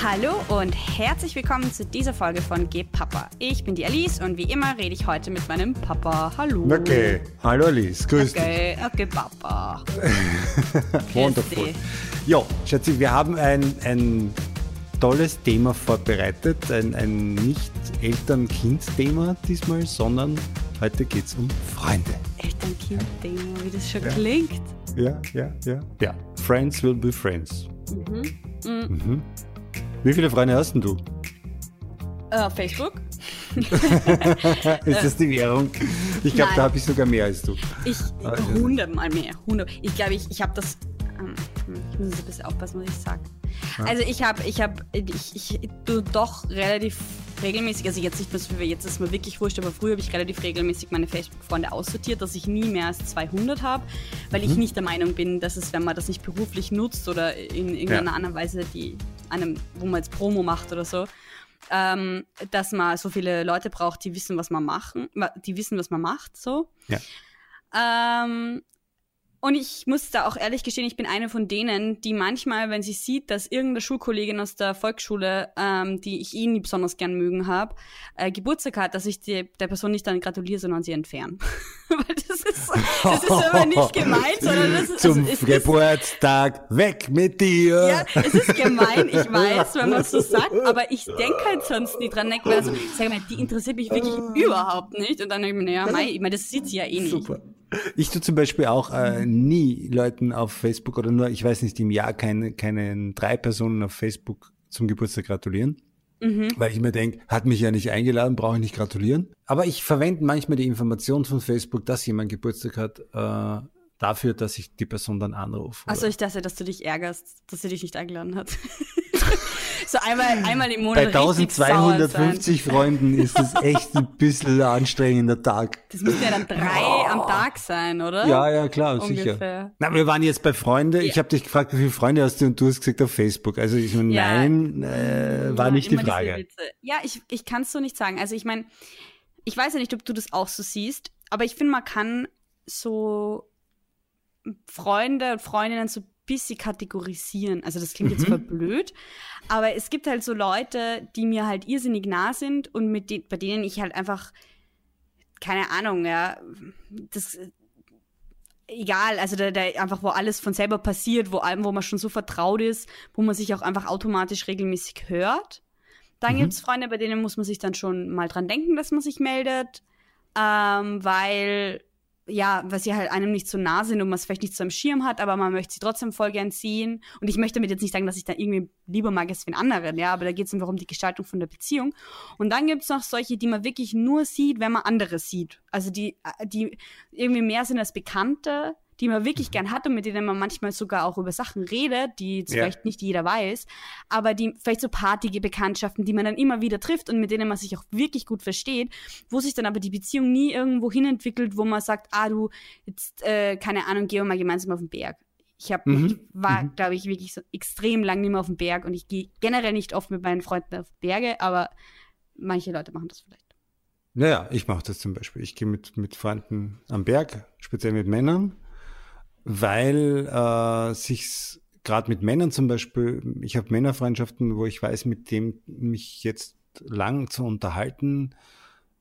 Hallo und herzlich willkommen zu dieser Folge von Geh Papa. Ich bin die Alice und wie immer rede ich heute mit meinem Papa. Hallo. Okay, hallo Alice, grüß okay, dich. Okay, Papa. Wonderful. Ja, Schatzi, wir haben ein, ein tolles Thema vorbereitet, ein, ein nicht Eltern-Kind-Thema diesmal, sondern heute geht es um Freunde. Eltern-Kind-Thema, wie das schon ja. klingt. Ja, ja, ja. Ja, Friends will be friends. Mhm. Mhm. mhm. Wie viele Freunde hast denn du? Uh, Facebook. ist das die Währung? Ich glaube, da habe ich sogar mehr als du. Ich hundertmal mehr. 100. Ich glaube, ich, ich habe das. Ähm, ich muss ein bisschen aufpassen, was ich sage. Ja. Also ich habe, ich habe, ich, ich tu doch relativ regelmäßig, also jetzt nicht mehr so wie jetzt ist mir wirklich wurscht, aber früher habe ich relativ regelmäßig meine Facebook-Freunde aussortiert, dass ich nie mehr als 200 habe, weil mhm. ich nicht der Meinung bin, dass es, wenn man das nicht beruflich nutzt oder in irgendeiner ja. anderen Weise, die einem, wo man jetzt Promo macht oder so, ähm, dass man so viele Leute braucht, die wissen, was man machen, die wissen, was man macht, so. Ja. Ähm, und ich muss da auch ehrlich gestehen, ich bin eine von denen, die manchmal, wenn sie sieht, dass irgendeine Schulkollegin aus der Volksschule, ähm, die ich eh nie besonders gern mögen habe, äh, Geburtstag hat, dass ich die, der Person nicht dann gratuliere, sondern sie entferne. Weil das ist, das ist aber nicht gemeint, sondern das ist... Zum also, Geburtstag ist, weg mit dir! Ja, es ist gemein, ich weiß, wenn man es so sagt, aber ich denke halt sonst nie dran. Weil also, sag mal, die interessiert mich wirklich überhaupt nicht. Und dann denke ich mir, naja, Mai, ich meine, das sieht sie ja eh nicht. Super. Ich tue zum Beispiel auch äh, nie Leuten auf Facebook oder nur, ich weiß nicht, im Jahr keine, keinen drei Personen auf Facebook zum Geburtstag gratulieren. Mhm. Weil ich mir denke, hat mich ja nicht eingeladen, brauche ich nicht gratulieren. Aber ich verwende manchmal die Information von Facebook, dass jemand Geburtstag hat, äh, dafür, dass ich die Person dann anrufe. Achso, ich dachte, dass du dich ärgerst, dass sie dich nicht eingeladen hat. so einmal, einmal im Monat. Bei 1250 Freunden ist das echt ein bisschen ein anstrengender Tag. Das müsste ja dann drei oh. am Tag sein, oder? Ja, ja, klar, Ungefähr. sicher. Na, wir waren jetzt bei Freunde. Ja. Ich habe dich gefragt, wie viele Freunde hast du und du hast gesagt auf Facebook. Also ich meine, ja. nein, äh, war ja, nicht die Frage. Ja, ich, ich kann es so nicht sagen. Also ich meine, ich weiß ja nicht, ob du das auch so siehst, aber ich finde, man kann so Freunde und Freundinnen so bisschen kategorisieren. Also das klingt mhm. jetzt voll blöd, aber es gibt halt so Leute, die mir halt irrsinnig nah sind und mit de bei denen ich halt einfach keine Ahnung, ja, das egal, also da, da einfach wo alles von selber passiert, wo allem, wo man schon so vertraut ist, wo man sich auch einfach automatisch regelmäßig hört. Dann mhm. gibt's Freunde, bei denen muss man sich dann schon mal dran denken, dass man sich meldet, ähm, weil ja, weil sie halt einem nicht so nah sind und man es vielleicht nicht so am Schirm hat, aber man möchte sie trotzdem voll gern sehen. Und ich möchte damit jetzt nicht sagen, dass ich da irgendwie lieber mag als den anderen, ja, aber da geht es einfach um die Gestaltung von der Beziehung. Und dann gibt es noch solche, die man wirklich nur sieht, wenn man andere sieht. Also die, die irgendwie mehr sind als Bekannte, die man wirklich gern hat und mit denen man manchmal sogar auch über Sachen redet, die ja. vielleicht nicht jeder weiß, aber die vielleicht so partige Bekanntschaften, die man dann immer wieder trifft und mit denen man sich auch wirklich gut versteht, wo sich dann aber die Beziehung nie irgendwo hin entwickelt, wo man sagt, ah du, jetzt, äh, keine Ahnung, gehen wir mal gemeinsam auf den Berg. Ich, hab, mhm. ich war, mhm. glaube ich, wirklich so extrem lang nicht mehr auf den Berg und ich gehe generell nicht oft mit meinen Freunden auf Berge, aber manche Leute machen das vielleicht. Naja, ich mache das zum Beispiel. Ich gehe mit, mit Freunden am Berg, speziell mit Männern weil äh, sich gerade mit Männern zum Beispiel, ich habe Männerfreundschaften, wo ich weiß, mit dem mich jetzt lang zu unterhalten,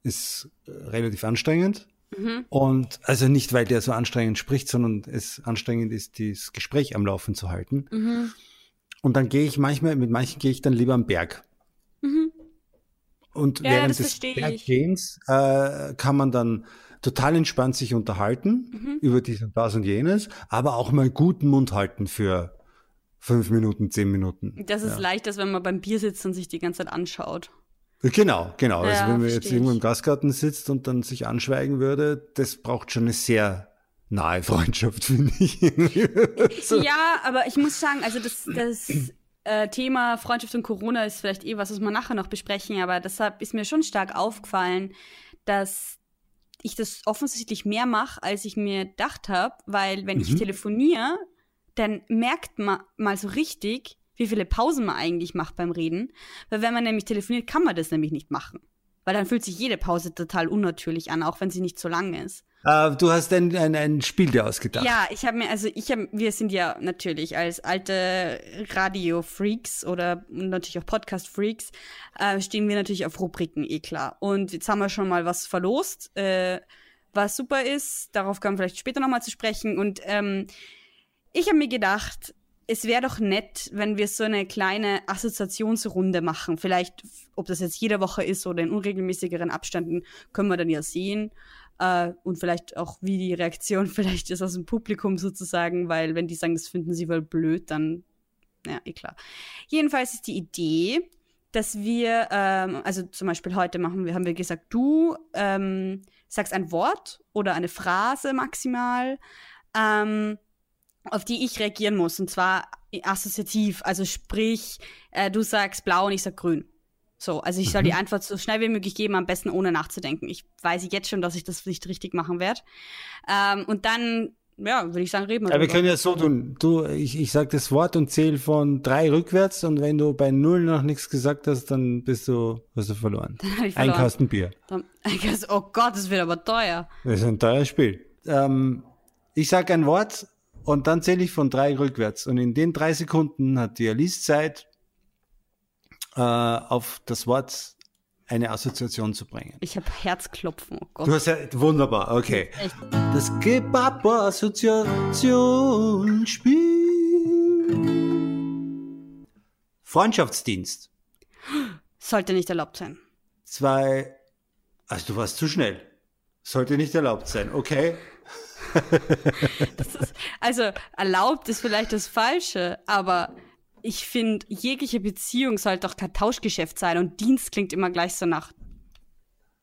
ist relativ anstrengend. Mhm. Und also nicht, weil der so anstrengend spricht, sondern es anstrengend ist, dieses Gespräch am Laufen zu halten. Mhm. Und dann gehe ich manchmal, mit manchen gehe ich dann lieber am Berg. Mhm. Und ja, während des Berggehens äh, kann man dann total entspannt sich unterhalten mhm. über dies und das und jenes, aber auch mal guten Mund halten für fünf Minuten, zehn Minuten. Das ist ja. leicht, als wenn man beim Bier sitzt und sich die ganze Zeit anschaut. Genau, genau. Also ja, also wenn man jetzt irgendwo im Gastgarten sitzt und dann sich anschweigen würde, das braucht schon eine sehr nahe Freundschaft, finde ich. Ja, aber ich muss sagen, also das, das äh, Thema Freundschaft und Corona ist vielleicht eh was, was wir nachher noch besprechen, aber deshalb ist mir schon stark aufgefallen, dass ich das offensichtlich mehr mache, als ich mir gedacht habe, weil wenn mhm. ich telefoniere, dann merkt man mal so richtig, wie viele Pausen man eigentlich macht beim Reden. Weil wenn man nämlich telefoniert, kann man das nämlich nicht machen. Weil dann fühlt sich jede Pause total unnatürlich an, auch wenn sie nicht so lang ist. Uh, du hast ein, ein, ein Spiel dir ausgedacht. Ja, ich habe mir, also ich habe, wir sind ja natürlich als alte Radio-Freaks oder natürlich auch Podcast-Freaks, äh, stehen wir natürlich auf Rubriken, eh klar. Und jetzt haben wir schon mal was verlost, äh, was super ist. Darauf kommen wir vielleicht später nochmal zu sprechen. Und ähm, ich habe mir gedacht, es wäre doch nett, wenn wir so eine kleine Assoziationsrunde machen. Vielleicht, ob das jetzt jede Woche ist oder in unregelmäßigeren Abständen, können wir dann ja sehen. Äh, und vielleicht auch, wie die Reaktion vielleicht ist aus dem Publikum sozusagen, weil wenn die sagen, das finden sie wohl blöd, dann, ja, eh klar. Jedenfalls ist die Idee, dass wir, ähm, also zum Beispiel heute machen wir, haben wir gesagt, du ähm, sagst ein Wort oder eine Phrase maximal, ähm, auf die ich reagieren muss. Und zwar assoziativ. Also sprich, äh, du sagst blau und ich sag grün. So, also ich soll die mhm. Antwort so schnell wie möglich geben, am besten ohne nachzudenken. Ich weiß jetzt schon, dass ich das nicht richtig machen werde. Ähm, und dann, ja, würde ich sagen, reden wir. Ja, wir können ja so tun. Du, ich, ich sag das Wort und zähle von drei rückwärts und wenn du bei null noch nichts gesagt hast, dann bist du, hast du verloren. Dann ich verloren. Ein Kasten Bier. Dann, oh Gott, das wird aber teuer. Das ist ein teures Spiel. Ähm, ich sag ein Wort und dann zähle ich von drei rückwärts. Und in den drei Sekunden hat die Alice Zeit, äh, auf das Wort eine Assoziation zu bringen. Ich habe Herzklopfen. Oh Gott. Du hast ja wunderbar, okay. Echt? Das Kebab-Assoziationsspiel. Freundschaftsdienst. Sollte nicht erlaubt sein. Zwei. Also du warst zu schnell. Sollte nicht erlaubt sein, okay. ist, also erlaubt ist vielleicht das Falsche, aber ich finde, jegliche Beziehung sollte doch kein Tauschgeschäft sein und Dienst klingt immer gleich so nach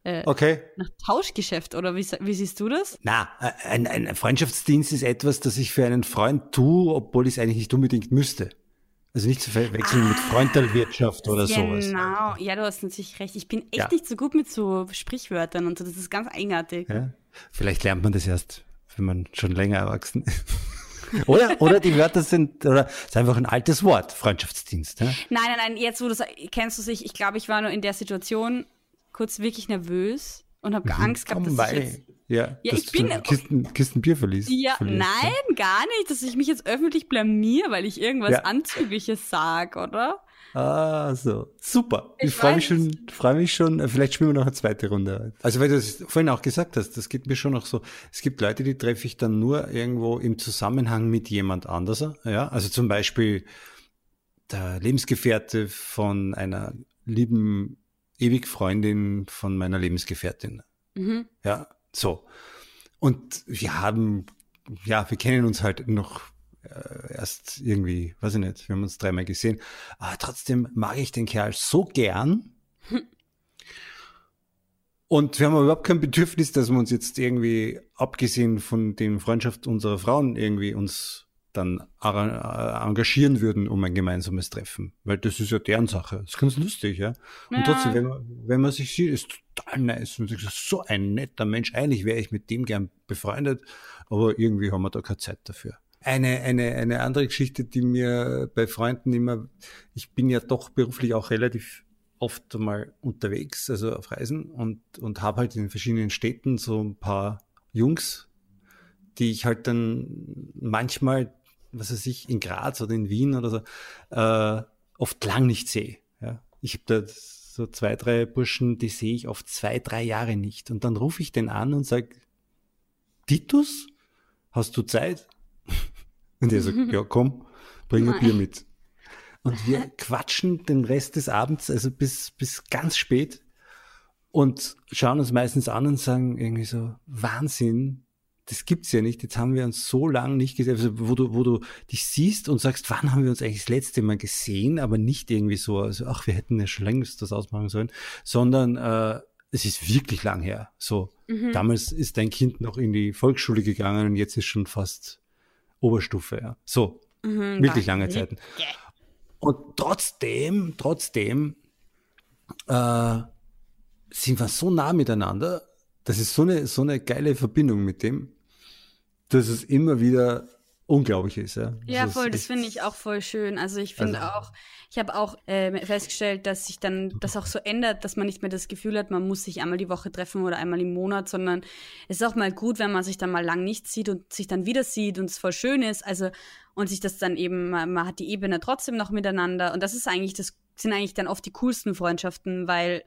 äh, okay. Nach Tauschgeschäft, oder wie, wie siehst du das? Na, ein, ein Freundschaftsdienst ist etwas, das ich für einen Freund tue, obwohl ich es eigentlich nicht unbedingt müsste. Also nicht zu verwechseln ah, mit Freundalwirtschaft oder genau. sowas. Genau, ja, du hast natürlich recht. Ich bin echt ja. nicht so gut mit so Sprichwörtern und so, das ist ganz eigenartig. Ja. Vielleicht lernt man das erst wenn man schon länger erwachsen ist. Oder, oder die Wörter sind, oder es ist einfach ein altes Wort, Freundschaftsdienst. Ja? Nein, nein, nein, jetzt wo du kennst du sich, ich glaube, ich war nur in der Situation kurz wirklich nervös und habe mhm. Angst gehabt, dass ich jetzt, ja, ja ich bin Kisten, Kisten Bier verliest. Ja, verliest, nein, ja. gar nicht, dass ich mich jetzt öffentlich blamier, weil ich irgendwas ja. Anzügliches sag, oder? Ah, so. Super. Ich, ich freue mich schon, freue mich schon. Vielleicht spielen wir noch eine zweite Runde. Also, weil du das vorhin auch gesagt hast, das geht mir schon noch so. Es gibt Leute, die treffe ich dann nur irgendwo im Zusammenhang mit jemand anders. Ja, also zum Beispiel der Lebensgefährte von einer lieben ewig Freundin von meiner Lebensgefährtin. Mhm. Ja, so. Und wir haben, ja, wir kennen uns halt noch äh, erst irgendwie, weiß ich nicht, wir haben uns dreimal gesehen. Aber trotzdem mag ich den Kerl so gern. Und wir haben überhaupt kein Bedürfnis, dass wir uns jetzt irgendwie, abgesehen von den Freundschaft unserer Frauen, irgendwie uns dann äh, engagieren würden um ein gemeinsames Treffen. Weil das ist ja deren Sache. Das ist ganz lustig, ja. Und ja. trotzdem, wenn man, wenn man sich sieht, ist total nice. Und sagt, so ein netter Mensch. Eigentlich wäre ich mit dem gern befreundet, aber irgendwie haben wir da keine Zeit dafür. Eine, eine, eine andere Geschichte, die mir bei Freunden immer, ich bin ja doch beruflich auch relativ oft mal unterwegs, also auf Reisen und, und habe halt in verschiedenen Städten so ein paar Jungs, die ich halt dann manchmal, was weiß ich, in Graz oder in Wien oder so, äh, oft lang nicht sehe. Ja. Ich habe da so zwei, drei Burschen, die sehe ich oft zwei, drei Jahre nicht. Und dann rufe ich den an und sage, Titus, hast du Zeit? Und er sagt, ja komm, bring ein Bier mit. Und wir quatschen den Rest des Abends, also bis, bis ganz spät und schauen uns meistens an und sagen irgendwie so, Wahnsinn, das gibt's ja nicht. Jetzt haben wir uns so lange nicht gesehen, also wo du, wo du dich siehst und sagst, wann haben wir uns eigentlich das letzte Mal gesehen, aber nicht irgendwie so, also ach, wir hätten ja schon längst das ausmachen sollen, sondern äh, es ist wirklich lang her. So, mhm. damals ist dein Kind noch in die Volksschule gegangen und jetzt ist schon fast Oberstufe, ja. So, mhm, wirklich lange Zeiten. Und trotzdem, trotzdem äh, sind wir so nah miteinander. Das ist so eine, so eine geile Verbindung mit dem, dass es immer wieder unglaublich ist. Ja, ja voll, das finde ich auch voll schön. Also ich finde also, auch, ich habe auch äh, festgestellt, dass sich dann das auch so ändert, dass man nicht mehr das Gefühl hat, man muss sich einmal die Woche treffen oder einmal im Monat, sondern es ist auch mal gut, wenn man sich dann mal lang nicht sieht und sich dann wieder sieht und es voll schön ist. Also und sich das dann eben, man hat die Ebene trotzdem noch miteinander und das ist eigentlich, das sind eigentlich dann oft die coolsten Freundschaften, weil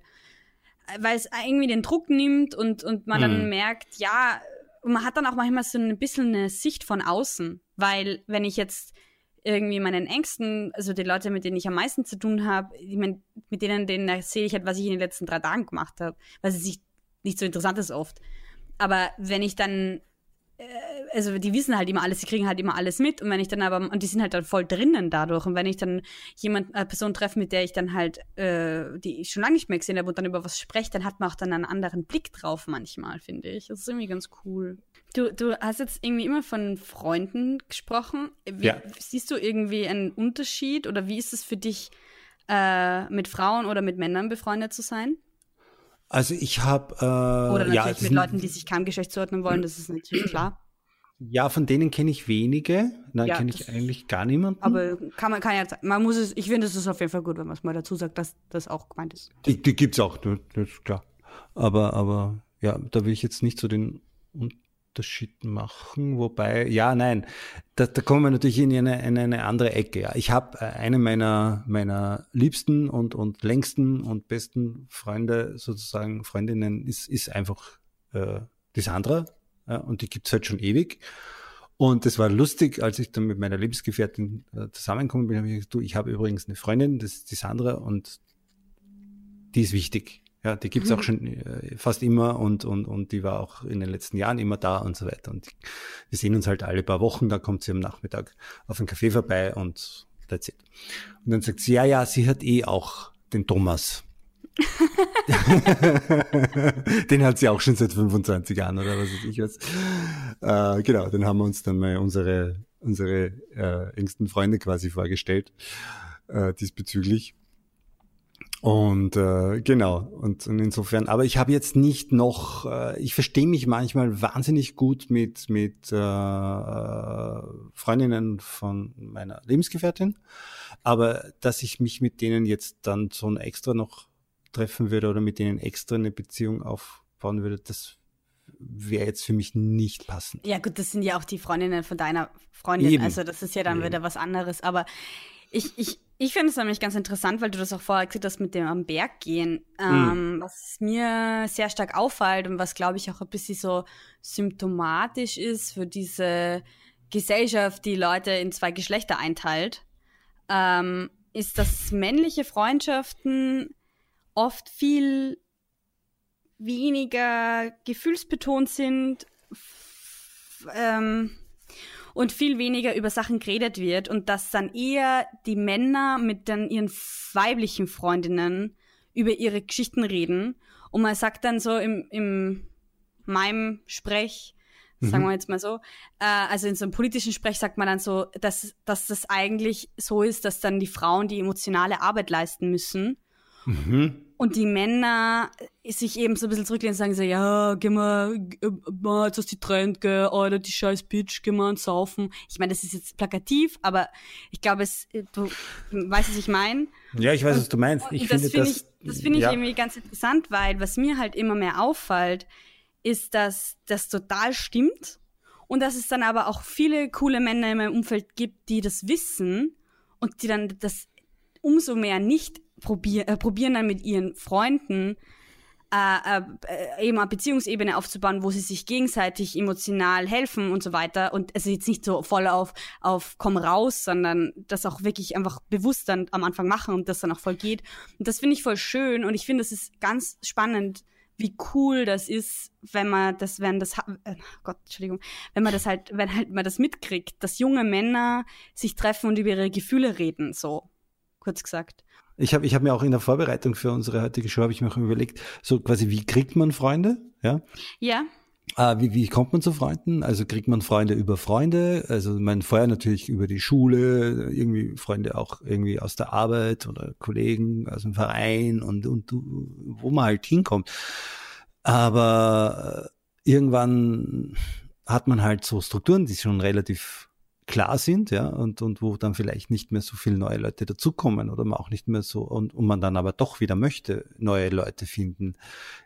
weil es irgendwie den Druck nimmt und, und man mhm. dann merkt, ja, man hat dann auch manchmal so ein bisschen eine Sicht von außen, weil wenn ich jetzt irgendwie meinen Ängsten, also die Leute, mit denen ich am meisten zu tun habe, ich mein, mit denen, denen erzähle ich halt, was ich in den letzten drei Tagen gemacht habe, was es nicht so interessant ist oft. Aber wenn ich dann also die wissen halt immer alles, die kriegen halt immer alles mit und wenn ich dann aber, und die sind halt dann voll drinnen dadurch und wenn ich dann jemand, eine Person treffe, mit der ich dann halt, äh, die ich schon lange nicht mehr gesehen habe und dann über was spreche, dann hat man auch dann einen anderen Blick drauf manchmal, finde ich. Das ist irgendwie ganz cool. Du, du hast jetzt irgendwie immer von Freunden gesprochen. Wie, ja. Siehst du irgendwie einen Unterschied oder wie ist es für dich, äh, mit Frauen oder mit Männern befreundet zu sein? Also ich habe äh, oder natürlich ja, mit Leuten, die sich keinem Geschlecht zuordnen wollen, das ist natürlich klar. Ja, von denen kenne ich wenige. Nein, ja, kenne ich eigentlich gar niemanden. Aber kann man kann ja man muss es, ich finde es ist auf jeden Fall gut, wenn man es mal dazu sagt, dass das auch gemeint ist. Die, die gibt es auch, das ist klar. Aber, aber ja, da will ich jetzt nicht so den Unterschied machen. Wobei, ja, nein, da, da kommen wir natürlich in eine, in eine andere Ecke. Ja. Ich habe äh, eine meiner, meiner liebsten und, und längsten und besten Freunde, sozusagen Freundinnen, ist, ist einfach äh, die Sandra ja, und die gibt's halt schon ewig. Und das war lustig, als ich dann mit meiner Lebensgefährtin äh, zusammengekommen bin, habe ich gesagt, du, ich habe übrigens eine Freundin, das ist die Sandra, und die ist wichtig. Ja, die gibt's mhm. auch schon äh, fast immer und, und, und die war auch in den letzten Jahren immer da und so weiter. Und wir sehen uns halt alle paar Wochen, da kommt sie am Nachmittag auf einen Café vorbei und that's it. Und dann sagt sie, ja, ja, sie hat eh auch den Thomas. den hat sie auch schon seit 25 Jahren oder was weiß ich was. Äh, genau, dann haben wir uns dann mal unsere, unsere äh, engsten Freunde quasi vorgestellt äh, diesbezüglich. Und äh, genau, und, und insofern, aber ich habe jetzt nicht noch, äh, ich verstehe mich manchmal wahnsinnig gut mit, mit äh, äh Freundinnen von meiner Lebensgefährtin, aber dass ich mich mit denen jetzt dann so ein extra noch treffen würde oder mit denen extra eine Beziehung aufbauen würde, das wäre jetzt für mich nicht passend. Ja gut, das sind ja auch die Freundinnen von deiner Freundin, Eben. also das ist ja dann Eben. wieder was anderes, aber ich, ich, ich finde es nämlich ganz interessant, weil du das auch vorher gesagt hast mit dem am Berg gehen. Ähm, mm. Was mir sehr stark auffällt und was, glaube ich, auch ein bisschen so symptomatisch ist für diese Gesellschaft, die Leute in zwei Geschlechter einteilt, ähm, ist, dass männliche Freundschaften oft viel weniger gefühlsbetont sind ähm, und viel weniger über Sachen geredet wird und dass dann eher die Männer mit dann ihren weiblichen Freundinnen über ihre Geschichten reden und man sagt dann so im, im meinem Sprech, mhm. sagen wir jetzt mal so, äh, also in so einem politischen Sprech sagt man dann so, dass, dass das eigentlich so ist, dass dann die Frauen die emotionale Arbeit leisten müssen. Mhm. Und die Männer sich eben so ein bisschen zurücklehnen und sagen so, ja, geh mal, geh mal jetzt aus die Trend, gell, Alter, die scheiß Bitch, geh mal und saufen. Ich meine, das ist jetzt plakativ, aber ich glaube, es, du weißt, was ich meine. Ja, ich weiß, und, was du meinst. Ich das finde das, ich, das finde ich ja. irgendwie ganz interessant, weil was mir halt immer mehr auffällt, ist, dass das total stimmt und dass es dann aber auch viele coole Männer in meinem Umfeld gibt, die das wissen und die dann das umso mehr nicht probier, äh, probieren dann mit ihren Freunden äh, äh, eben eine Beziehungsebene aufzubauen, wo sie sich gegenseitig emotional helfen und so weiter. Und es ist jetzt nicht so voll auf, auf komm raus, sondern das auch wirklich einfach bewusst dann am Anfang machen und das dann auch voll geht. Und das finde ich voll schön und ich finde, es ist ganz spannend, wie cool das ist, wenn man das, wenn das, äh, Gott, Entschuldigung, wenn man das halt, wenn halt man das mitkriegt, dass junge Männer sich treffen und über ihre Gefühle reden, so kurz gesagt. Ich habe ich hab mir auch in der Vorbereitung für unsere heutige Show habe ich mir auch überlegt, so quasi wie kriegt man Freunde? Ja. Ja. Ah, wie, wie kommt man zu Freunden? Also kriegt man Freunde über Freunde? Also man vorher natürlich über die Schule, irgendwie Freunde auch irgendwie aus der Arbeit oder Kollegen aus dem Verein und, und wo man halt hinkommt. Aber äh, irgendwann hat man halt so Strukturen, die schon relativ klar sind, ja, und, und wo dann vielleicht nicht mehr so viele neue Leute dazukommen oder man auch nicht mehr so, und, und man dann aber doch wieder möchte, neue Leute finden,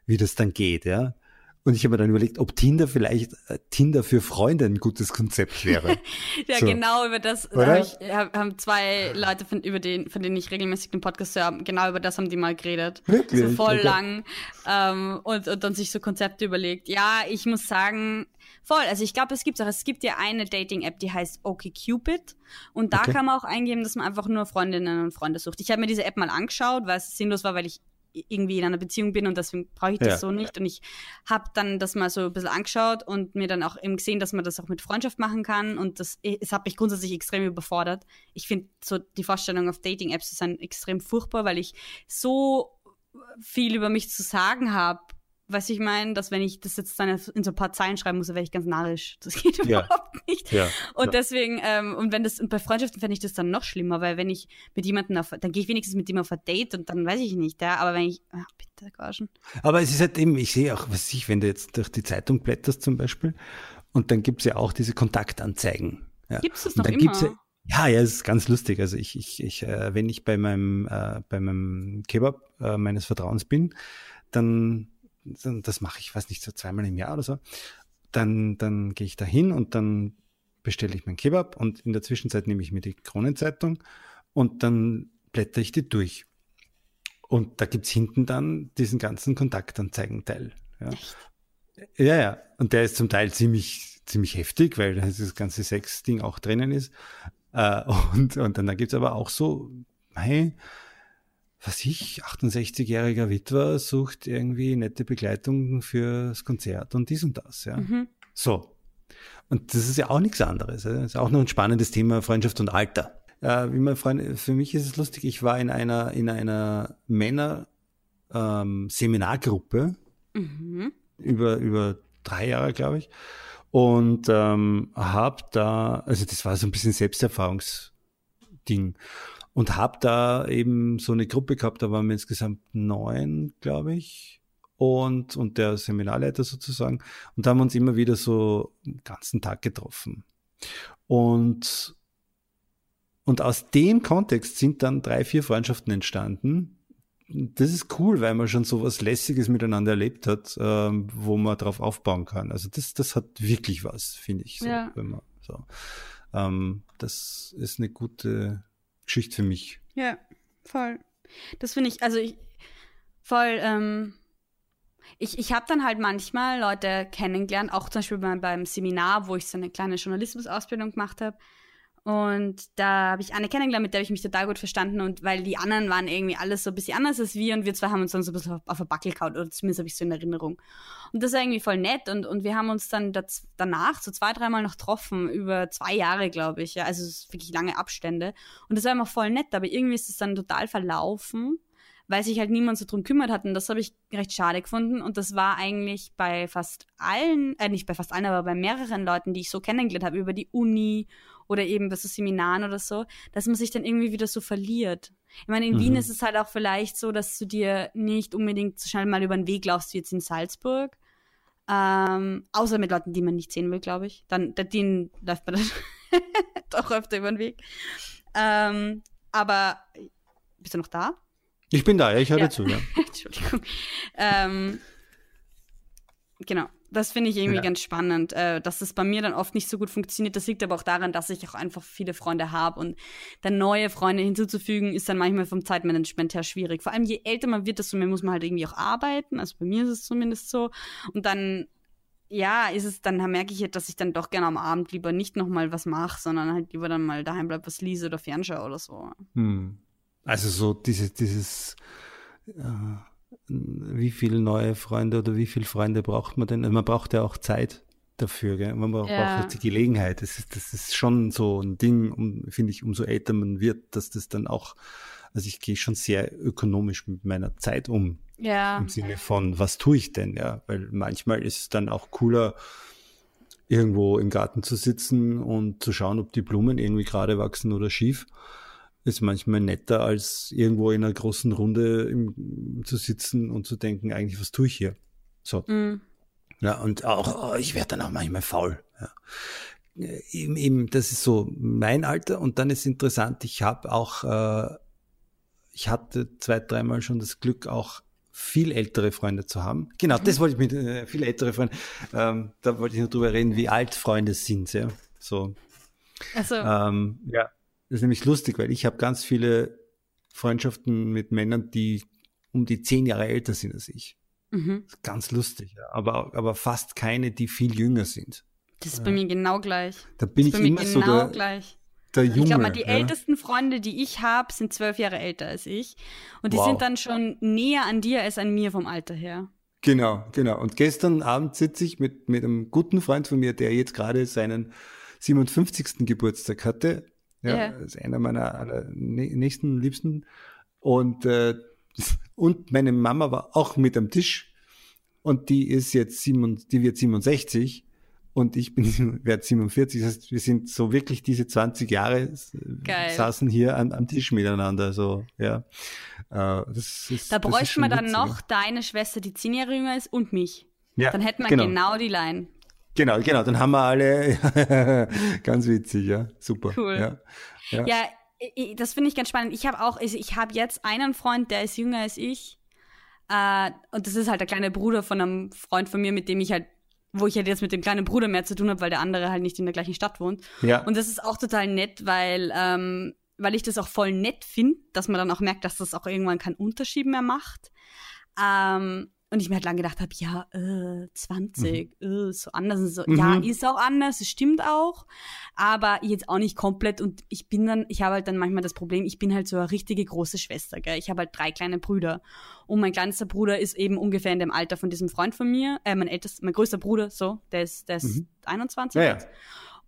wie das dann geht, ja. Und ich habe mir dann überlegt, ob Tinder vielleicht äh, Tinder für Freunde ein gutes Konzept wäre. ja, so. genau über das hab ich, hab, haben zwei Leute, von, über den, von denen ich regelmäßig den Podcast höre, genau über das haben die mal geredet. Wirklich? So voll okay. lang. Ähm, und, und dann sich so Konzepte überlegt. Ja, ich muss sagen, voll. Also ich glaube, es gibt auch, es gibt ja eine Dating-App, die heißt OkCupid. Und da okay. kann man auch eingeben, dass man einfach nur Freundinnen und Freunde sucht. Ich habe mir diese App mal angeschaut, weil es sinnlos war, weil ich irgendwie in einer Beziehung bin und deswegen brauche ich das ja. so nicht. Und ich habe dann das mal so ein bisschen angeschaut und mir dann auch eben gesehen, dass man das auch mit Freundschaft machen kann. Und das, es hat mich grundsätzlich extrem überfordert. Ich finde so die Vorstellung auf Dating-Apps ist dann extrem furchtbar, weil ich so viel über mich zu sagen habe was ich meine, dass wenn ich das jetzt dann in so ein paar Zeilen schreiben muss, dann wäre ich ganz narrisch. Das geht ja. überhaupt nicht. Ja. Und ja. deswegen, ähm, und wenn das, und bei Freundschaften fände ich das dann noch schlimmer, weil wenn ich mit jemandem auf, dann gehe ich wenigstens mit ihm auf ein Date und dann weiß ich nicht, ja, aber wenn ich, ach, bitte, Gauschen. Aber es ist halt eben, ich sehe auch, was ich, wenn du jetzt durch die Zeitung blätterst zum Beispiel, und dann gibt's ja auch diese Kontaktanzeigen. Ja. Gibt's das noch immer? Ja, ja, ja, es ist ganz lustig. Also ich, ich, ich äh, wenn ich bei meinem, äh, bei meinem Kebab äh, meines Vertrauens bin, dann das mache ich, weiß nicht, so zweimal im Jahr oder so, dann, dann gehe ich da hin und dann bestelle ich mein Kebab und in der Zwischenzeit nehme ich mir die Kronenzeitung und dann blätter ich die durch. Und da gibt's hinten dann diesen ganzen Kontaktanzeigenteil. Ja. ja, ja. Und der ist zum Teil ziemlich, ziemlich heftig, weil das ganze Sex-Ding auch drinnen ist. Äh, und, und dann da gibt's aber auch so, hey, was ich, 68-jähriger Witwer sucht irgendwie nette Begleitung fürs Konzert und dies und das, ja. Mhm. So. Und das ist ja auch nichts anderes. Das ist auch noch ein spannendes Thema Freundschaft und Alter. Äh, wie mein Freund, für mich ist es lustig, ich war in einer, in einer Männer, ähm, mhm. über, über drei Jahre, glaube ich. Und ähm, habe da, also das war so ein bisschen Selbsterfahrungsding und habe da eben so eine Gruppe gehabt, da waren wir insgesamt neun, glaube ich, und, und der Seminarleiter sozusagen. Und da haben wir uns immer wieder so den ganzen Tag getroffen. Und, und aus dem Kontext sind dann drei, vier Freundschaften entstanden. Das ist cool, weil man schon so was Lässiges miteinander erlebt hat, ähm, wo man drauf aufbauen kann. Also das, das hat wirklich was, finde ich. So, ja. man, so. Ähm, das ist eine gute, Geschichte für mich. Ja, voll. Das finde ich, also ich, voll, ähm, ich, ich habe dann halt manchmal Leute kennengelernt, auch zum Beispiel beim, beim Seminar, wo ich so eine kleine Journalismusausbildung gemacht habe. Und da habe ich eine kennengelernt, mit der habe ich mich total gut verstanden. Und weil die anderen waren irgendwie alles so ein bisschen anders als wir und wir zwei haben uns dann so ein bisschen auf, auf der Backel kaut, oder zumindest habe ich so in Erinnerung. Und das war irgendwie voll nett. Und, und wir haben uns dann das, danach so zwei, dreimal noch getroffen, über zwei Jahre, glaube ich. Ja, also wirklich lange Abstände. Und das war immer voll nett, aber irgendwie ist es dann total verlaufen weil sich halt niemand so drum kümmert hat. Und das habe ich recht schade gefunden. Und das war eigentlich bei fast allen, äh, nicht bei fast allen, aber bei mehreren Leuten, die ich so kennengelernt habe, über die Uni oder eben bei so Seminaren oder so, dass man sich dann irgendwie wieder so verliert. Ich meine, in mhm. Wien ist es halt auch vielleicht so, dass du dir nicht unbedingt so schnell mal über den Weg laufst wie jetzt in Salzburg. Ähm, außer mit Leuten, die man nicht sehen will, glaube ich. Dann, denen läuft man dann doch öfter über den Weg. Ähm, aber bist du noch da? Ich bin da, ja, ich höre ja. zu, ja. Entschuldigung. Ähm, genau. Das finde ich irgendwie ja. ganz spannend, äh, dass das bei mir dann oft nicht so gut funktioniert. Das liegt aber auch daran, dass ich auch einfach viele Freunde habe und dann neue Freunde hinzuzufügen, ist dann manchmal vom Zeitmanagement her schwierig. Vor allem je älter man wird, desto mehr muss man halt irgendwie auch arbeiten. Also bei mir ist es zumindest so. Und dann, ja, ist es, dann merke ich halt, dass ich dann doch gerne am Abend lieber nicht nochmal was mache, sondern halt lieber dann mal daheim bleib, was lese oder fernschaue oder so. Hm. Also so diese, dieses, äh, wie viele neue Freunde oder wie viele Freunde braucht man denn? Man braucht ja auch Zeit dafür, gell? man braucht ja. die Gelegenheit. Das ist, das ist schon so ein Ding, um, finde ich, umso älter man wird, dass das dann auch, also ich gehe schon sehr ökonomisch mit meiner Zeit um. Ja. Im Sinne von, was tue ich denn, ja? Weil manchmal ist es dann auch cooler, irgendwo im Garten zu sitzen und zu schauen, ob die Blumen irgendwie gerade wachsen oder schief ist manchmal netter, als irgendwo in einer großen Runde im, zu sitzen und zu denken, eigentlich, was tue ich hier? So. Mm. Ja, und auch, oh, ich werde dann auch manchmal faul. Ja. äh, eben, eben, das ist so mein Alter und dann ist interessant, ich habe auch, äh, ich hatte zwei, dreimal schon das Glück, auch viel ältere Freunde zu haben. Genau, das wollte ich mit äh, viel ältere Freunde. Ähm, da wollte ich nur drüber reden, wie alt Freunde sind. Ja, so. Also. Ähm, ja, das ist nämlich lustig, weil ich habe ganz viele Freundschaften mit Männern, die um die zehn Jahre älter sind als ich. Mhm. Ganz lustig, ja. aber aber fast keine, die viel jünger sind. Das ist bei mir genau gleich. Da bin das ich immer genau so der, gleich. der Junge. Ich glaube mal, die ja. ältesten Freunde, die ich habe, sind zwölf Jahre älter als ich. Und die Wow. sind dann schon näher an dir als an mir vom Alter her. Genau, genau. Und gestern Abend sitze ich mit, mit einem guten Freund von mir, der jetzt gerade seinen 57. Geburtstag hatte. Ja, Ja. das ist einer meiner aller nä- nächsten Liebsten. Und, äh, und meine Mama war auch mit am Tisch. Und die ist jetzt sieben, die wird 67. Und ich bin, werde 47. Das heißt, wir sind so wirklich diese 20 Jahre äh, Geil. saßen hier am, am Tisch miteinander. So, ja. Äh, das ist, Da bräuchten wir dann noch deine Schwester, die zehn Jahre jünger ist, und mich. Ja, Dann hätten wir genau. genau, die Line. Genau, genau, dann haben wir alle, ganz witzig, ja, super. Cool. Ja, ja. Ja, i- i- das finde ich ganz spannend. Ich habe auch, also ich habe jetzt einen Freund, der ist jünger als ich. Äh, und das ist halt der kleine Bruder von einem Freund von mir, mit dem ich halt, wo ich halt jetzt mit dem kleinen Bruder mehr zu tun habe, weil der andere halt nicht in der gleichen Stadt wohnt. ja. Und das ist auch total nett, weil, ähm, weil ich das auch voll nett finde, dass man dann auch merkt, dass das auch irgendwann keinen Unterschied mehr macht. Ähm, und ich mir halt lange gedacht habe, ja, äh, 20, äh, so anders. Und so. Mhm. Ja, ist auch anders, es stimmt auch, aber jetzt auch nicht komplett. Und ich bin dann, ich habe halt dann manchmal das Problem, ich bin halt so eine richtige große Schwester. Gell? Ich habe halt drei kleine Brüder. Und mein kleinster Bruder ist eben ungefähr in dem Alter von diesem Freund von mir. Äh, mein ältester, mein größter Bruder, so, der ist, der ist Mhm. 21 Ja, ja.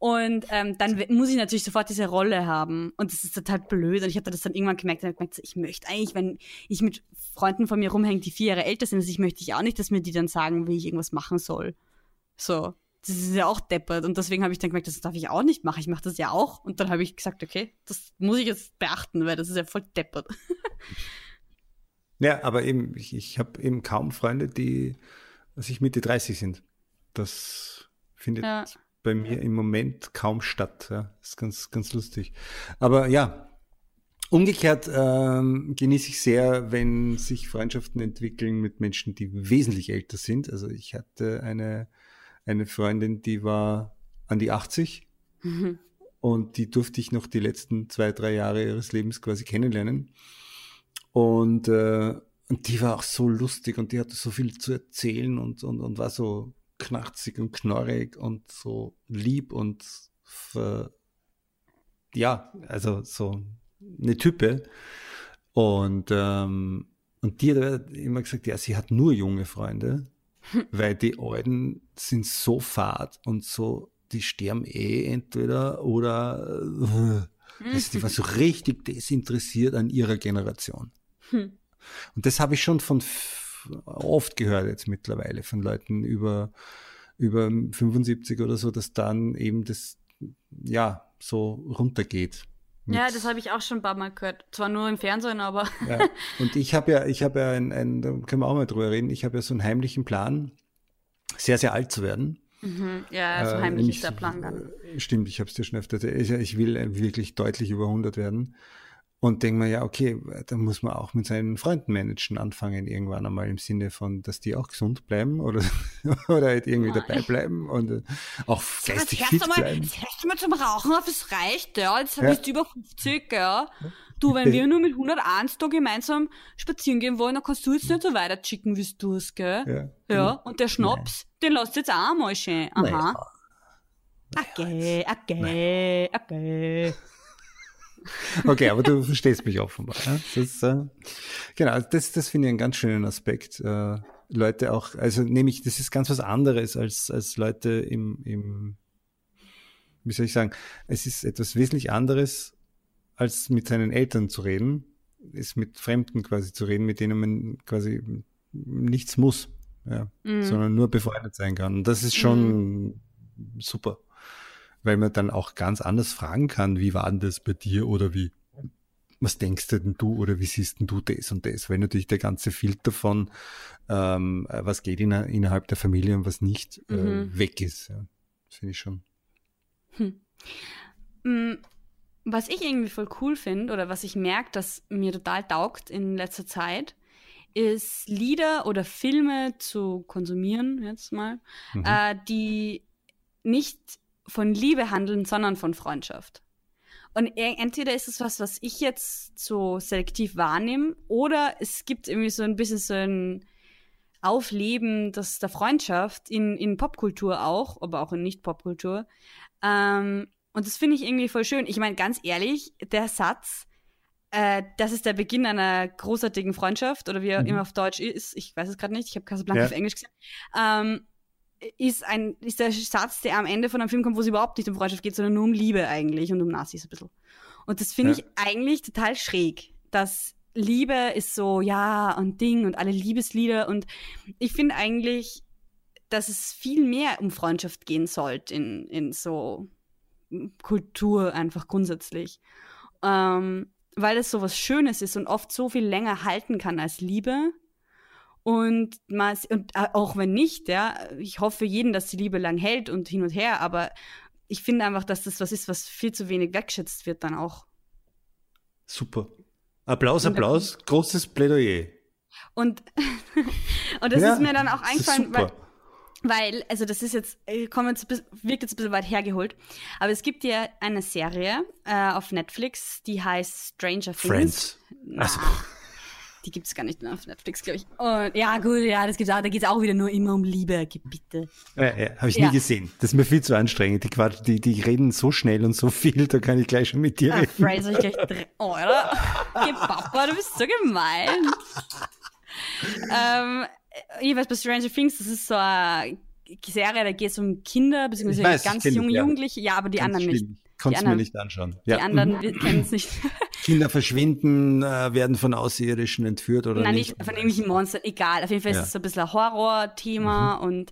Und ähm, dann muss ich natürlich sofort diese Rolle haben. Und das ist total blöd. Und ich habe das dann irgendwann gemerkt, ich, gemerkt, ich möchte eigentlich, wenn ich mit Freunden von mir rumhänge, die vier Jahre älter sind, also ich möchte ich auch nicht, dass mir die dann sagen, wie ich irgendwas machen soll. So. Das ist ja auch deppert. Und deswegen habe ich dann gemerkt, das darf ich auch nicht machen. Ich mache das ja auch. Und dann habe ich gesagt, okay, das muss ich jetzt beachten, weil das ist ja voll deppert. ja, aber eben, ich, ich habe eben kaum Freunde, die sich Mitte 30 sind. Das findet Ja. Bei mir im Moment kaum statt. Ja. Das ist ganz, ganz lustig. Aber ja, umgekehrt ähm, genieße ich sehr, wenn sich Freundschaften entwickeln mit Menschen, die wesentlich älter sind. Also ich hatte eine, eine Freundin, die war an die 80 Mhm. und die durfte ich noch die letzten zwei, drei Jahre ihres Lebens quasi kennenlernen. Und, äh, und die war auch so lustig und die hatte so viel zu erzählen und, und, und war so knarzig und knorrig und so lieb und ver, ja, also so eine Type. Und, ähm, und die hat immer gesagt, ja, sie hat nur junge Freunde, weil die Alten sind so fad und so, die sterben eh entweder oder also die war so richtig desinteressiert an ihrer Generation. Hm. Und das habe ich schon von oft gehört jetzt mittlerweile von Leuten über, über 75 oder so, dass dann eben das ja so runtergeht. Ja, das habe ich auch schon ein paar Mal gehört. Zwar nur im Fernsehen, aber ja. Und ich habe ja, ich habe ja ein, ein, da können wir auch mal drüber reden, ich habe ja so einen heimlichen Plan, sehr, sehr alt zu werden. mhm. ja, so Äh, heimlich nämlich- ist der Plan dann. äh, Stimmt, ich habe es dir schon öfter erzählt. Ich, ich will äh, wirklich deutlich über 100 werden. Und denke mir, ja, okay, da muss man auch mit seinen Freunden managen anfangen, irgendwann einmal im Sinne von, dass die auch gesund bleiben oder, oder halt irgendwie Nein. dabei bleiben und äh, auch geistig jetzt fit hörst du mal, bleiben. jetzt hörst du mal zum Rauchen auf, es reicht, ja. Jetzt Ja. bist du über 50, ja. Du, wenn wir nur mit 101 da gemeinsam spazieren gehen wollen, dann kannst du jetzt nicht so weiter chicken, wie du es, gell? Ja. Ja, und der Schnaps, den lässt jetzt auch einmal schön. Aha. Okay, okay, okay. Okay, aber du verstehst mich offenbar. Ja? Das äh, genau, das, das finde ich einen ganz schönen Aspekt. Äh, Leute auch, also nämlich, das ist ganz was anderes als, als Leute im, im, wie soll ich sagen, es ist etwas wesentlich anderes, als mit seinen Eltern zu reden, ist mit Fremden quasi zu reden, mit denen man quasi nichts muss, ja, Mhm. sondern nur befreundet sein kann. Und das ist schon super weil man dann auch ganz anders fragen kann, wie war denn das bei dir oder wie, was denkst du denn du oder wie siehst denn du das und das, weil natürlich der ganze Filter von, ähm, was geht in, innerhalb der Familie und was nicht, Mhm. äh, weg ist. Ja. Das finde ich schon. Hm. Mm, was ich irgendwie voll cool finde oder was ich merke, dass mir total taugt in letzter Zeit, ist Lieder oder Filme zu konsumieren, jetzt mal, mhm. äh, die nicht von Liebe handeln, sondern von Freundschaft. Und entweder ist es was, was ich jetzt so selektiv wahrnehme, oder es gibt irgendwie so ein bisschen so ein Aufleben das der Freundschaft in, in Popkultur auch, aber auch in Nicht-Popkultur. Ähm, und das finde ich irgendwie voll schön. Ich meine, ganz ehrlich, der Satz, äh, das ist der Beginn einer großartigen Freundschaft, oder wie er mhm. immer auf Deutsch ist, ich weiß es gerade nicht, ich habe Casablanca ja. auf Englisch gesehen, ähm, ist, ein, ist der Satz, der am Ende von einem Film kommt, wo es überhaupt nicht um Freundschaft geht, sondern nur um Liebe eigentlich und um Nazis ein bisschen. Und das finde ja. ich eigentlich total schräg, dass Liebe ist so, ja, und Ding und alle Liebeslieder und ich finde eigentlich, dass es viel mehr um Freundschaft gehen sollte in, in so Kultur einfach grundsätzlich. Ähm, weil es so was Schönes ist und oft so viel länger halten kann als Liebe. Und, und äh, auch wenn nicht, ja, ich hoffe für jeden, dass die Liebe lang hält und hin und her, aber ich finde einfach, dass das was ist, was viel zu wenig weggeschätzt wird dann auch. Super. Applaus, Applaus, großes Plädoyer. Und, und das ja, ist mir dann auch eingefallen, weil weil, also das ist jetzt, äh, kommen jetzt, wirkt jetzt ein bisschen weit hergeholt, aber es gibt ja eine Serie äh, auf Netflix, die heißt Stranger Things. Friends. Na, also. Die gibt es gar nicht mehr auf Netflix, glaube ich. Und ja, gut, ja, das gibt's auch. Da geht es auch wieder nur immer um Liebe, bitte. Ja, ja, habe ich ja. nie gesehen. Das ist mir viel zu anstrengend. Die, Quatsch, die, die reden so schnell und so viel, da kann ich gleich schon mit dir ah, reden. Fraser, ich gleich drin. Oh, oder? Geh, Papa, du bist so gemein. ähm, jeweils bei Stranger Things, das ist so eine Serie, da geht es um Kinder, beziehungsweise weiß, ganz junge ja. Jugendliche, ja, aber die ganz anderen schlimm. nicht. Konntest du mir nicht anschauen. Ja. Die anderen mhm. kennen es nicht. Kinder verschwinden, äh, werden von Außerirdischen entführt oder Nein, nicht? Nein, von irgendwelchen Monstern, egal. Auf jeden Fall ja. ist es so ein bisschen ein Horror-Thema mhm. und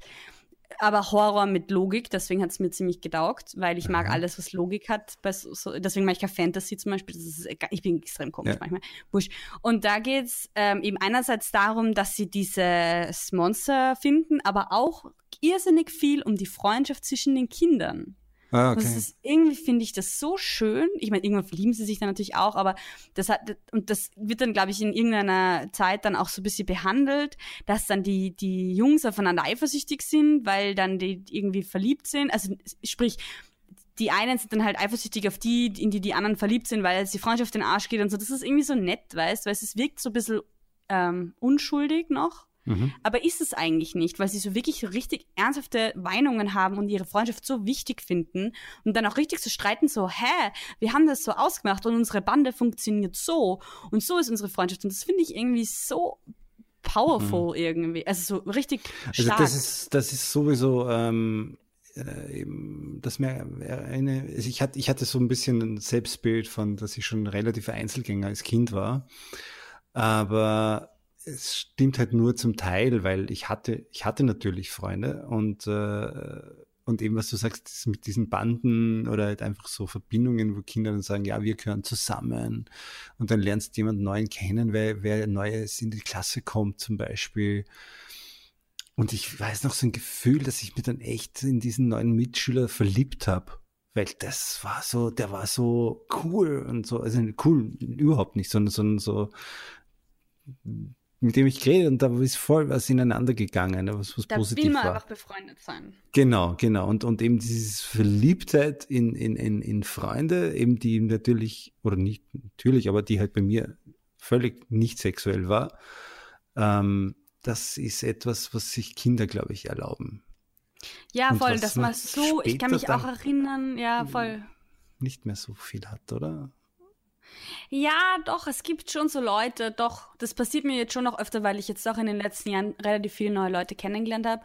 aber Horror mit Logik, deswegen hat es mir ziemlich gedaugt, weil ich mag alles, was Logik hat. So, deswegen mag ich kein Fantasy zum Beispiel. Ist, ich bin extrem komisch ja. manchmal. Busch. Und da geht's ähm, eben einerseits darum, dass sie dieses Monster finden, aber auch irrsinnig viel um die Freundschaft zwischen den Kindern. Ah, okay. Ist, irgendwie finde ich das so schön. Ich meine, irgendwann verlieben sie sich dann natürlich auch, aber das hat, und das wird dann, glaube ich, in irgendeiner Zeit dann auch so ein bisschen behandelt, dass dann die, die Jungs aufeinander eifersüchtig sind, weil dann die irgendwie verliebt sind. Also, sprich, die einen sind dann halt eifersüchtig auf die, in die die anderen verliebt sind, weil es die Freundschaft den Arsch geht und so. Das ist irgendwie so nett, weißt, weil es wirkt so ein bisschen ähm, unschuldig noch. Mhm. Aber ist es eigentlich nicht, weil sie so wirklich richtig ernsthafte Meinungen haben und ihre Freundschaft so wichtig finden und dann auch richtig zu so streiten, so, hä, wir haben das so ausgemacht und unsere Bande funktioniert so und so ist unsere Freundschaft. Und das finde ich irgendwie so powerful mhm. irgendwie. Also so richtig stark. Also das ist, das ist sowieso, ähm, äh, das mir eine, also ich hatte, ich hatte so ein bisschen ein Selbstbild von, dass ich schon relativ Einzelgänger als Kind war. Aber es stimmt halt nur zum Teil, weil ich hatte, ich hatte natürlich Freunde und, äh, und eben was du sagst, mit diesen Banden oder halt einfach so Verbindungen, wo Kinder dann sagen, ja, wir gehören zusammen und dann lernst du jemanden neuen kennen, wer, wer Neues in die Klasse kommt zum Beispiel. Und ich weiß noch so ein Gefühl, dass ich mir dann echt in diesen neuen Mitschüler verliebt habe. Weil das war so, der war so cool und so, also cool überhaupt nicht, sondern, sondern so mit dem ich geredet und da ist voll was ineinander gegangen, was, was da positiv will man war. einfach befreundet sein. Genau, genau. Und, und eben dieses Verliebtheit in, in, in, in Freunde, eben die natürlich, oder nicht natürlich, aber die halt bei mir völlig nicht sexuell war, ähm, das ist etwas, was sich Kinder, glaube ich, erlauben. Ja, und voll, dass man so, ich kann mich auch erinnern, ja, voll. Nicht mehr so viel hat, oder? Ja, doch, es gibt schon so Leute, doch, das passiert mir jetzt schon noch öfter, weil ich jetzt auch in den letzten Jahren relativ viele neue Leute kennengelernt habe.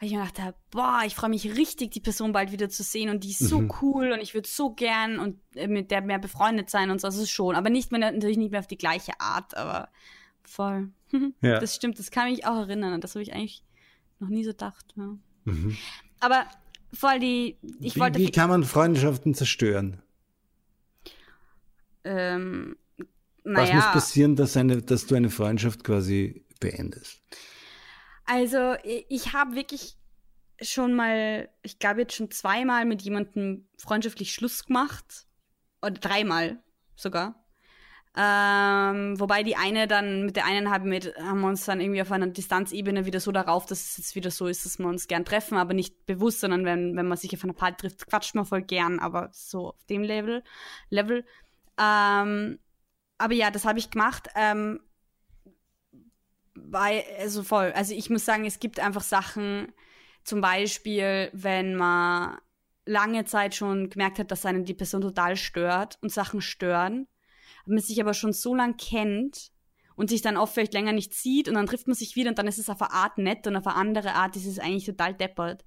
Weil ich mir gedacht habe, boah, ich freue mich richtig, die Person bald wieder zu sehen und die ist so mhm. cool und ich würde so gern und äh, mit der mehr befreundet sein und so, das ist schon. Aber nicht mehr, natürlich nicht mehr auf die gleiche Art, aber voll. ja. Das stimmt, das kann mich auch erinnern. Das habe ich eigentlich noch nie so gedacht. Ja. Mhm. Aber voll die, ich wie, wollte. Wie kann man Freundschaften zerstören? Ähm, naja. Was muss passieren, dass, eine, dass du eine Freundschaft quasi beendest? Also ich habe wirklich schon mal, ich glaube jetzt schon zweimal mit jemandem freundschaftlich Schluss gemacht. Oder dreimal sogar. Ähm, wobei die eine dann, mit der einen haben wir, haben wir uns dann irgendwie auf einer Distanzebene wieder so darauf, dass es jetzt wieder so ist, dass wir uns gern treffen, aber nicht bewusst, sondern wenn, wenn man sich auf einer Party trifft, quatscht man voll gern, aber so auf dem Level. Level. Ähm, aber ja, das habe ich gemacht. Ähm, weil, also voll. Also ich muss sagen, es gibt einfach Sachen, zum Beispiel, wenn man lange Zeit schon gemerkt hat, dass einen die Person total stört und Sachen stören, man sich aber schon so lang kennt und sich dann oft vielleicht länger nicht sieht und dann trifft man sich wieder und dann ist es auf eine Art nett und auf eine andere Art ist es eigentlich total deppert.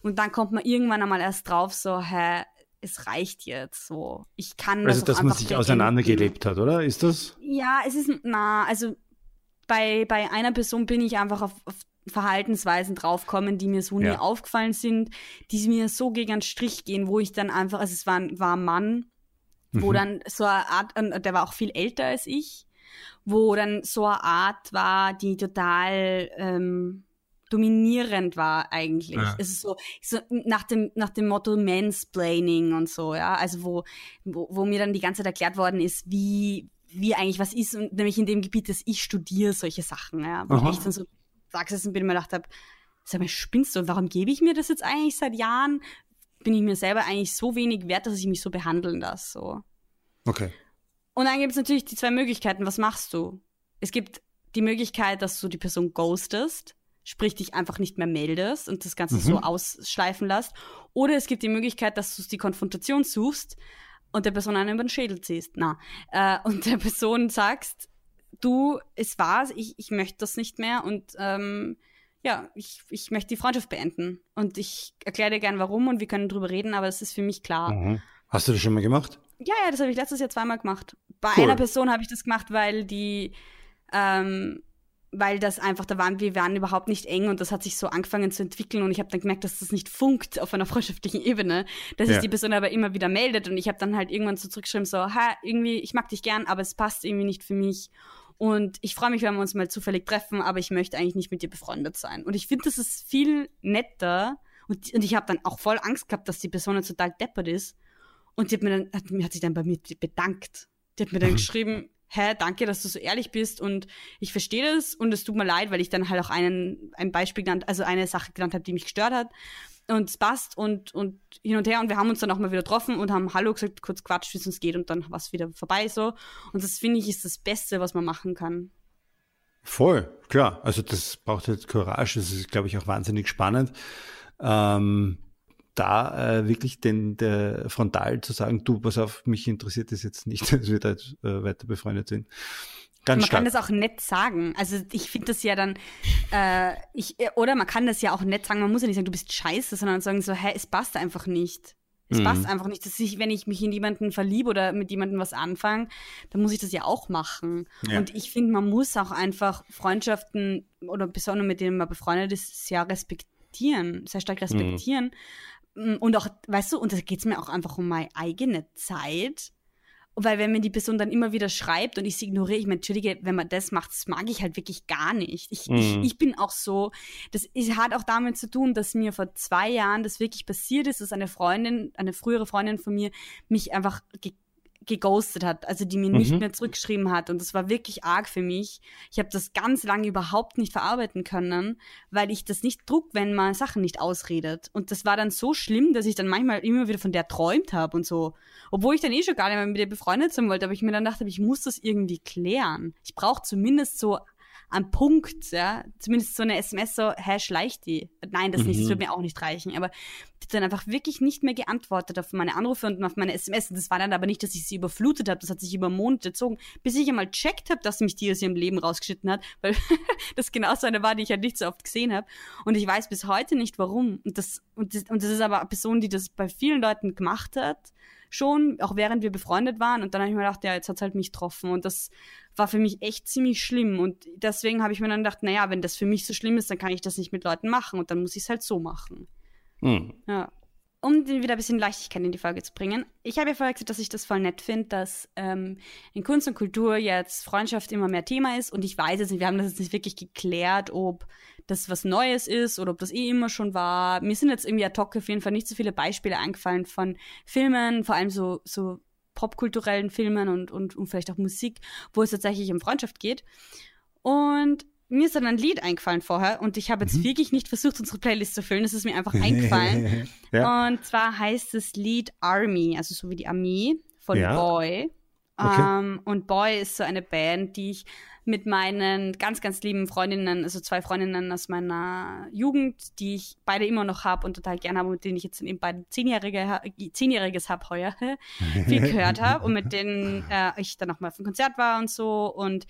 Und dann kommt man irgendwann einmal erst drauf, so, hä, es reicht jetzt so. Ich kann also, das dass man sich auseinandergelebt hat, oder? Ist das? Ja, es ist, na, also bei, bei einer Person bin ich einfach auf, auf Verhaltensweisen draufkommen, die mir so ja. nie aufgefallen sind, die mir so gegen den Strich gehen, wo ich dann einfach, also es war, war ein Mann, wo mhm. dann so eine Art, der war auch viel älter als ich, wo dann so eine Art war, die total ähm, dominierend war eigentlich. Ja. Es ist so, so nach dem nach dem Motto Mansplaining und so, ja, also wo, wo wo mir dann die ganze Zeit erklärt worden ist, wie wie eigentlich was ist und nämlich in dem Gebiet, dass ich studiere solche Sachen, ja, wo Aha. ich dann so sagst und bin mir gedacht habe, sag mal, spinnst du, warum gebe ich mir das jetzt eigentlich seit Jahren? bin ich mir selber eigentlich so wenig wert, dass ich mich so behandeln lasse. So. Okay. Und dann gibt es natürlich die zwei Möglichkeiten. Was machst du? Es gibt die Möglichkeit, dass du die Person ghostest, sprich dich einfach nicht mehr meldest und das Ganze mhm. so ausschleifen lässt. Oder es gibt die Möglichkeit, dass du die Konfrontation suchst und der Person einen über den Schädel ziehst. Na, äh, und der Person sagst, du, es war's, ich, ich möchte das nicht mehr und ähm, ja, ich, ich möchte die Freundschaft beenden. Und ich erkläre dir gern warum und wir können drüber reden, aber es ist für mich klar. Mhm. Hast du das schon mal gemacht? Ja, ja, das habe ich letztes Jahr zweimal gemacht. Bei cool. einer Person habe ich das gemacht, weil die, ähm, weil das einfach, da waren wir waren überhaupt nicht eng und das hat sich so angefangen zu entwickeln und ich habe dann gemerkt, dass das nicht funkt auf einer freundschaftlichen Ebene, dass ja. sich die Person aber immer wieder meldet und ich habe dann halt irgendwann so zurückgeschrieben, so, ha, irgendwie, ich mag dich gern, aber es passt irgendwie nicht für mich und ich freue mich, wenn wir uns mal zufällig treffen, aber ich möchte eigentlich nicht mit dir befreundet sein. Und ich finde, das ist viel netter. Und, und ich habe dann auch voll Angst gehabt, dass die Person jetzt total deppert ist. Und die hat, mir dann, hat, hat sich dann bei mir bedankt. Die hat mir dann geschrieben, hä, danke, dass du so ehrlich bist und ich verstehe das und es tut mir leid, weil ich dann halt auch einen, ein Beispiel genannt, also eine Sache genannt habe, die mich gestört hat und es passt und, und hin und her und wir haben uns dann auch mal wieder getroffen und haben Hallo gesagt, kurz quatscht, wie es uns geht und dann war es wieder vorbei so. Und das finde ich ist das Beste, was man machen kann. Voll, klar. Also das braucht jetzt Courage, das ist, glaube ich, auch wahnsinnig spannend. Ähm, da äh, wirklich den der frontal zu sagen, du, pass auf, mich interessiert das jetzt nicht, dass wir da jetzt, äh, weiter befreundet sind. Ganz man stark. kann das auch nett sagen. Also ich finde das ja dann, äh, ich, oder man kann das ja auch nett sagen, man muss ja nicht sagen, du bist scheiße, sondern sagen so, hä, es passt einfach nicht. Es mhm. passt einfach nicht, dass ich, wenn ich mich in jemanden verliebe oder mit jemandem was anfange, dann muss ich das ja auch machen. Ja. Und ich finde, man muss auch einfach Freundschaften oder besonders mit denen man befreundet ist, sehr respektieren, sehr stark respektieren. Mhm. Und auch, weißt du, und da geht es mir auch einfach um meine eigene Zeit weil wenn mir die Person dann immer wieder schreibt und ich sie ignoriere, ich meine, entschuldige, wenn man das macht, das mag ich halt wirklich gar nicht. Ich, mhm. ich, ich, bin auch so, das ist, hat auch damit zu tun, dass mir vor zwei Jahren das wirklich passiert ist, dass eine Freundin, eine frühere Freundin von mir mich einfach geghostet hat, also die mir nicht mhm. mehr zurückgeschrieben hat. Und das war wirklich arg für mich. Ich habe das ganz lange überhaupt nicht verarbeiten können, weil ich das nicht druck, wenn man Sachen nicht ausredet. Und das war dann so schlimm, dass ich dann manchmal immer wieder von der träumt habe und so. Obwohl ich dann eh schon gar nicht mehr mit ihr befreundet sein wollte, aber ich mir dann dachte, ich muss das irgendwie klären. Ich brauche zumindest so am Punkt, ja, zumindest so eine SMS so, hä, schleicht die? Nein, das mhm. nicht, das wird mir auch nicht reichen. Aber die hat dann einfach wirklich nicht mehr geantwortet auf meine Anrufe und auf meine SMS. Und das war dann aber nicht, dass ich sie überflutet habe, das hat sich über Monate gezogen, bis ich einmal checkt habe, dass mich die aus ihrem Leben rausgeschnitten hat, weil das genau so eine war, die ich halt nicht so oft gesehen habe. Und ich weiß bis heute nicht warum. Und das, und das, und das ist aber eine Person, die das bei vielen Leuten gemacht hat schon, auch während wir befreundet waren. Und dann habe ich mir gedacht, ja, jetzt hat's halt mich getroffen. Und das war für mich echt ziemlich schlimm. Und deswegen habe ich mir dann gedacht, naja, wenn das für mich so schlimm ist, dann kann ich das nicht mit Leuten machen und dann muss ich es halt so machen. Hm. Ja. um wieder ein bisschen Leichtigkeit in die Folge zu bringen. Ich habe ja vorher gesagt, dass ich das voll nett finde, dass ähm, in Kunst und Kultur jetzt Freundschaft immer mehr Thema ist. Und ich weiß jetzt nicht, wir haben das jetzt nicht wirklich geklärt, ob das was Neues ist oder ob das eh immer schon war. Mir sind jetzt irgendwie ad hoc auf jeden Fall nicht so viele Beispiele eingefallen von Filmen, vor allem so, so popkulturellen Filmen und, und, und vielleicht auch Musik, wo es tatsächlich um Freundschaft geht. Und mir ist dann ein Lied eingefallen vorher und ich habe jetzt mhm. wirklich nicht versucht, unsere Playlist zu füllen. Das ist mir einfach eingefallen. ja. Und zwar heißt das Lied Army, also so wie die Armee von ja. Boy. Okay. Ähm, und Boy ist so eine Band, die ich mit meinen ganz, ganz lieben Freundinnen, also zwei Freundinnen aus meiner Jugend, die ich beide immer noch habe und total gerne habe, mit denen ich jetzt eben beide Zehnjährige, Zehnjähriges habe heuer, viel gehört habe und mit denen äh, ich dann nochmal auf dem Konzert war und so. Und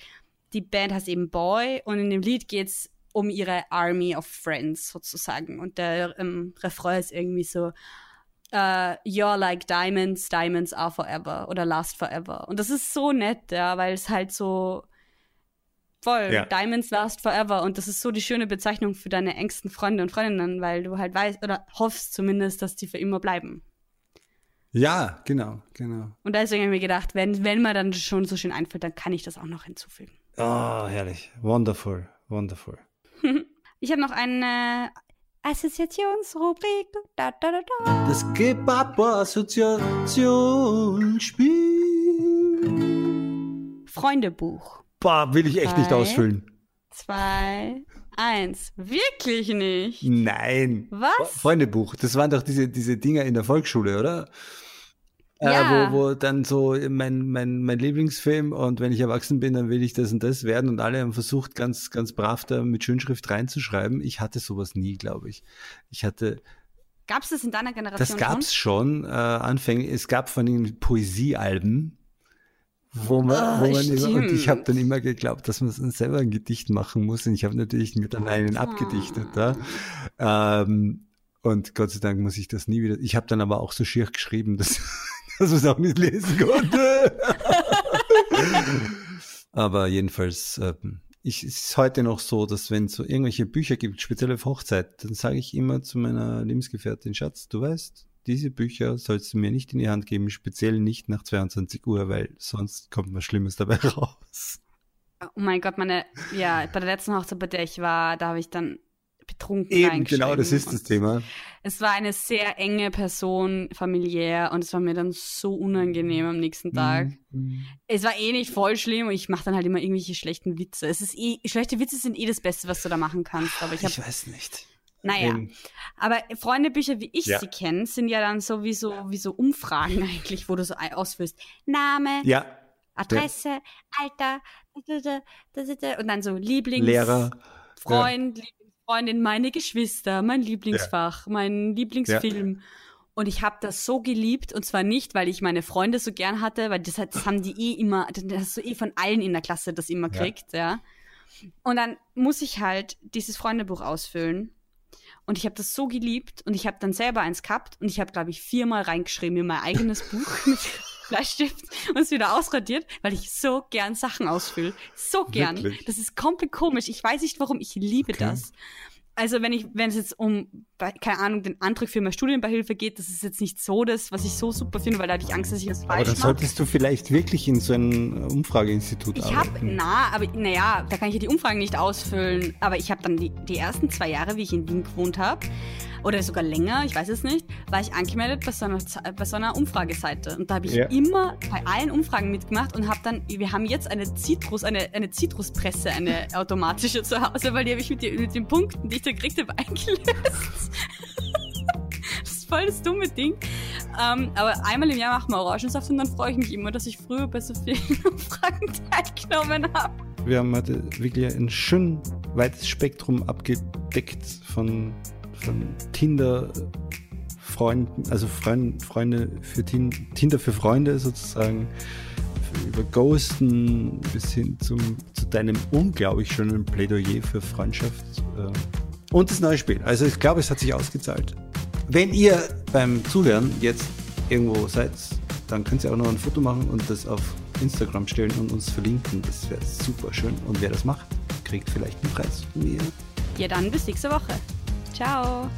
die Band heißt eben Boy und in dem Lied geht es um ihre Army of Friends sozusagen. Und der ähm, Refrain ist irgendwie so, uh, You're like diamonds, diamonds are forever oder last forever. Und das ist so nett, ja, weil es halt so voll, ja. Diamonds last forever. Und das ist so die schöne Bezeichnung für deine engsten Freunde und Freundinnen, weil du halt weißt oder hoffst zumindest, dass die für immer bleiben. Ja, genau, genau. Und deswegen habe ich mir gedacht, wenn, wenn mir dann schon so schön einfällt, dann kann ich das auch noch hinzufügen. Oh, herrlich. Wonderful, wonderful. ich habe noch eine Assoziationsrubrik. Da, da, da, da. Das Kebab-Assoziationsspiel. Freundebuch. Boah, will ich echt Drei, nicht ausfüllen. Zwei, eins. Wirklich nicht? Nein. Was? Freundebuch. Das waren doch diese, diese Dinger in der Volksschule, oder? Ja. Äh, wo, wo dann so mein, mein, mein Lieblingsfilm und wenn ich erwachsen bin, dann will ich das und das werden und alle haben versucht, ganz, ganz brav da mit Schönschrift reinzuschreiben. Ich hatte sowas nie, glaube ich. Ich hatte. Gab es das in deiner Generation? Das gab es schon, äh, Anfänge. Es gab von allem Poesiealben, wo man, oh, wo man immer, und ich habe dann immer geglaubt, dass man selber ein Gedicht machen muss. Und ich habe natürlich mit dann einen oh. abgedichtet da. Ähm, und Gott sei Dank muss ich das nie wieder. Ich habe dann aber auch so schier geschrieben, dass dass man es auch nicht lesen konnte. Aber jedenfalls, äh, ich, es ist heute noch so, dass wenn es so irgendwelche Bücher gibt, speziell auf Hochzeit, dann sage ich immer zu meiner Lebensgefährtin, Schatz, du weißt, diese Bücher sollst du mir nicht in die Hand geben, speziell nicht nach 22 Uhr, weil sonst kommt was Schlimmes dabei raus. Oh mein Gott, meine, ja, bei der letzten Hochzeit, bei der ich war, da habe ich dann betrunken Eben, genau, das ist das Thema. Es war eine sehr enge Person, familiär, und es war mir dann so unangenehm am nächsten Tag. Mhm. Es war eh nicht voll schlimm und ich mache dann halt immer irgendwelche schlechten Witze. Es ist eh, schlechte Witze sind eh das Beste, was du da machen kannst. Aber ich, hab, ich weiß nicht. Naja, ähm, aber Freundebücher, wie ich ja. sie kenne, sind ja dann sowieso wie so Umfragen eigentlich, wo du so ausführst. Name, ja. Adresse, ja. Alter, und dann so Lieblings... Lehrer. Freund, ja. Freundin, meine Geschwister, mein Lieblingsfach, ja. mein Lieblingsfilm. Ja. Und ich habe das so geliebt und zwar nicht, weil ich meine Freunde so gern hatte, weil das, das haben die eh immer, das hast du eh von allen in der Klasse das immer kriegt, ja. ja. Und dann muss ich halt dieses Freundebuch ausfüllen. Und ich habe das so geliebt und ich habe dann selber eins gehabt und ich habe, glaube ich, viermal reingeschrieben in mein eigenes Buch Bleistift und es wieder ausradiert, weil ich so gern Sachen ausfülle. So gern. Wirklich? Das ist komplett komisch. Ich weiß nicht warum. Ich liebe okay. das also wenn ich, wenn es jetzt um, keine Ahnung, den Antrag für mehr Studienbeihilfe geht, das ist jetzt nicht so das, was ich so super finde, weil da hatte ich Angst, dass ich das falsch mache. Aber da solltest du vielleicht wirklich in so ein Umfrageinstitut ich arbeiten. Ich habe, na, aber naja, da kann ich ja die Umfragen nicht ausfüllen, aber ich habe dann die, die ersten zwei Jahre, wie ich in Wien gewohnt habe, oder sogar länger, ich weiß es nicht, war ich angemeldet bei so einer, bei so einer Umfrageseite. Und da habe ich ja. immer bei allen Umfragen mitgemacht und habe dann, wir haben jetzt eine Zitrus, eine, eine Zitruspresse, eine automatische zu Hause, weil die habe ich mit, die, mit den Punkten, die ich da gekriegt habe, eingelöst. das ist voll das dumme Ding. Um, ähm, aber einmal im Jahr machen wir Orangensaft und dann freue ich mich immer, dass ich früher bei so vielen Umfragen teilgenommen habe. Wir haben heute wirklich ein schön weites Spektrum abgedeckt von von Tinder Freunden, also Freund, Freunde für Tinder für Freunde sozusagen, über Ghosten bis hin zum, zu deinem unglaublich schönen Plädoyer für Freundschaft äh, und das neue Spiel. Also ich glaube, es hat sich ausgezahlt. Wenn ihr beim Zuhören jetzt irgendwo seid, dann könnt ihr auch noch ein Foto machen und das auf Instagram stellen und uns verlinken. Das wäre super schön. Und wer das macht, kriegt vielleicht einen Preis von mir. Ja, dann bis nächste Woche. Ciao.